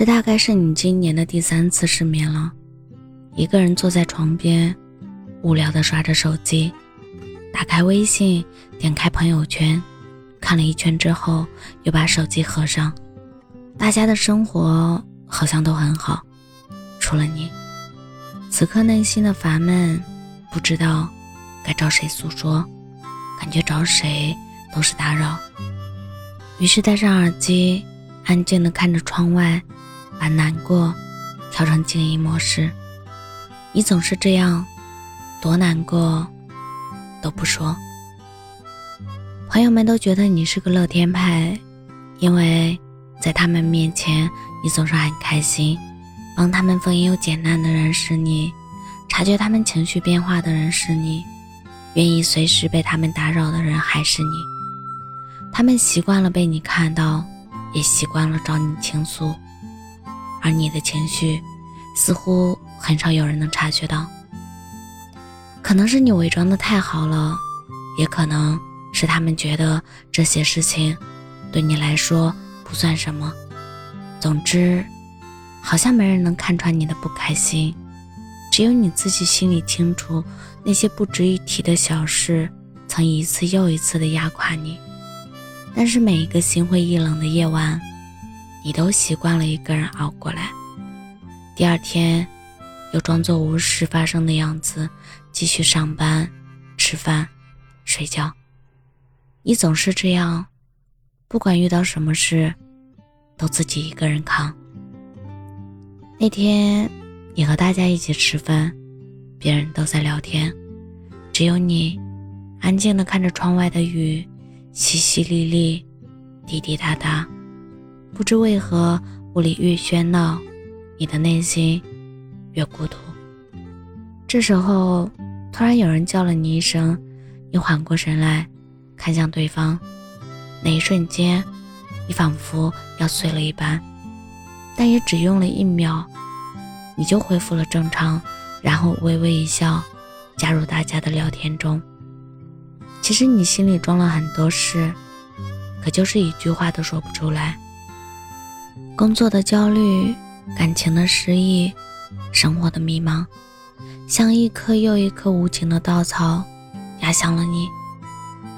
这大概是你今年的第三次失眠了。一个人坐在床边，无聊的刷着手机，打开微信，点开朋友圈，看了一圈之后，又把手机合上。大家的生活好像都很好，除了你。此刻内心的烦闷，不知道该找谁诉说，感觉找谁都是打扰。于是戴上耳机，安静的看着窗外。把难过调成静音模式。你总是这样，多难过都不说。朋友们都觉得你是个乐天派，因为在他们面前你总是很开心，帮他们分忧解难的人是你，察觉他们情绪变化的人是你，愿意随时被他们打扰的人还是你。他们习惯了被你看到，也习惯了找你倾诉。而你的情绪，似乎很少有人能察觉到。可能是你伪装的太好了，也可能是他们觉得这些事情对你来说不算什么。总之，好像没人能看穿你的不开心，只有你自己心里清楚，那些不值一提的小事，曾一次又一次的压垮你。但是每一个心灰意冷的夜晚。你都习惯了一个人熬过来，第二天又装作无事发生的样子，继续上班、吃饭、睡觉。你总是这样，不管遇到什么事，都自己一个人扛。那天你和大家一起吃饭，别人都在聊天，只有你安静的看着窗外的雨，淅淅沥沥，滴滴答答。不知为何，屋里越喧闹，你的内心越孤独。这时候，突然有人叫了你一声，你缓过神来，看向对方。那一瞬间，你仿佛要碎了一般，但也只用了一秒，你就恢复了正常，然后微微一笑，加入大家的聊天中。其实你心里装了很多事，可就是一句话都说不出来。工作的焦虑，感情的失意，生活的迷茫，像一颗又一颗无情的稻草，压向了你，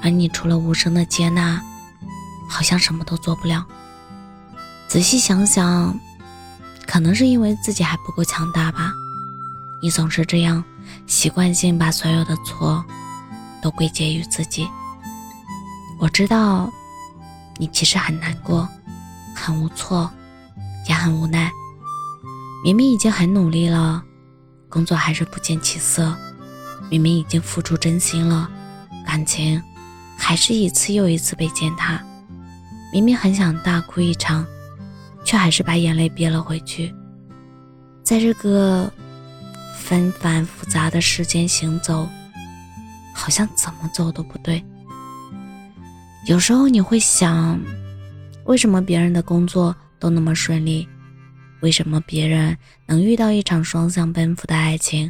而你除了无声的接纳，好像什么都做不了。仔细想想，可能是因为自己还不够强大吧。你总是这样，习惯性把所有的错都归结于自己。我知道，你其实很难过，很无措。也很无奈，明明已经很努力了，工作还是不见起色；明明已经付出真心了，感情还是一次又一次被践踏；明明很想大哭一场，却还是把眼泪憋了回去。在这个纷繁复杂的世间行走，好像怎么走都不对。有时候你会想，为什么别人的工作？都那么顺利，为什么别人能遇到一场双向奔赴的爱情？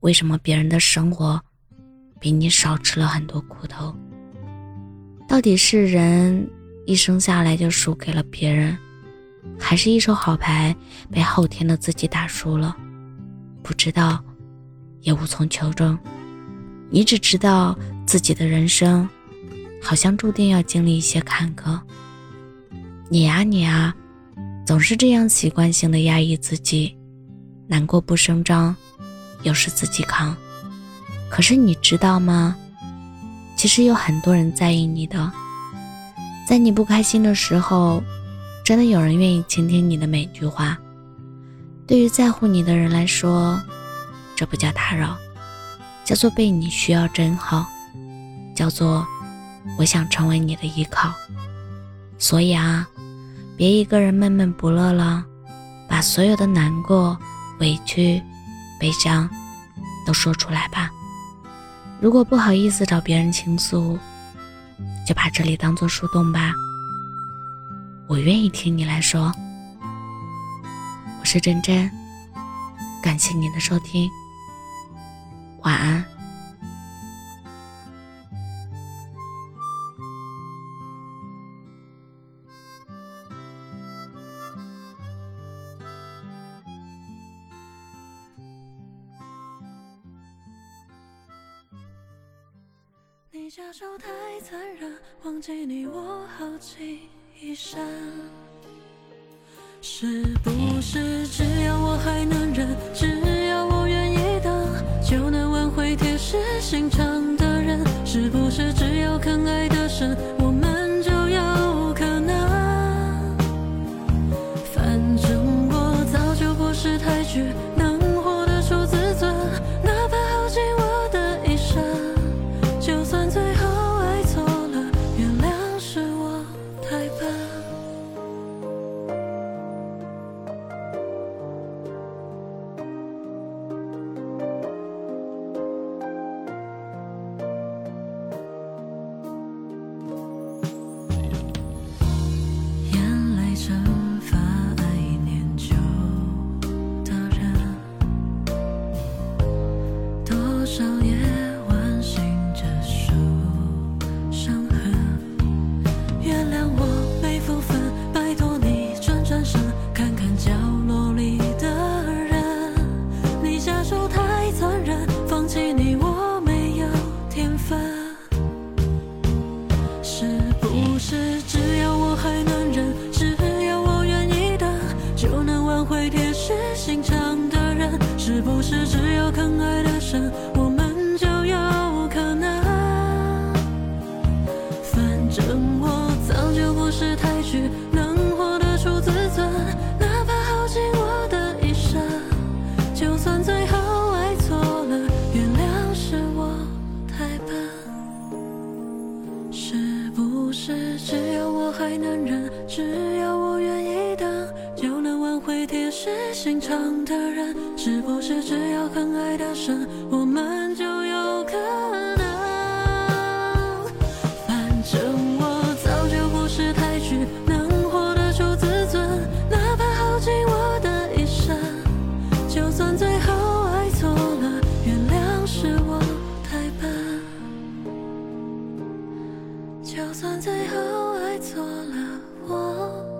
为什么别人的生活比你少吃了很多苦头？到底是人一生下来就输给了别人，还是一手好牌被后天的自己打输了？不知道，也无从求证。你只知道自己的人生好像注定要经历一些坎坷。你呀你啊，总是这样习惯性的压抑自己，难过不声张，又是自己扛。可是你知道吗？其实有很多人在意你的，在你不开心的时候，真的有人愿意倾听你的每句话。对于在乎你的人来说，这不叫打扰，叫做被你需要真好，叫做我想成为你的依靠。所以啊。别一个人闷闷不乐了，把所有的难过、委屈、悲伤都说出来吧。如果不好意思找别人倾诉，就把这里当做树洞吧。我愿意听你来说。我是真真，感谢你的收听，晚安。你下手太残忍，忘记你我耗尽一生。是不是只要我还能忍，只要我愿意等，就能挽回铁石心肠的人？是不是只要肯爱得深，只有只要我还能忍，只要我愿意等，就能挽回铁石心肠的人？是不是只要肯爱的深，我们就？最后爱错了我。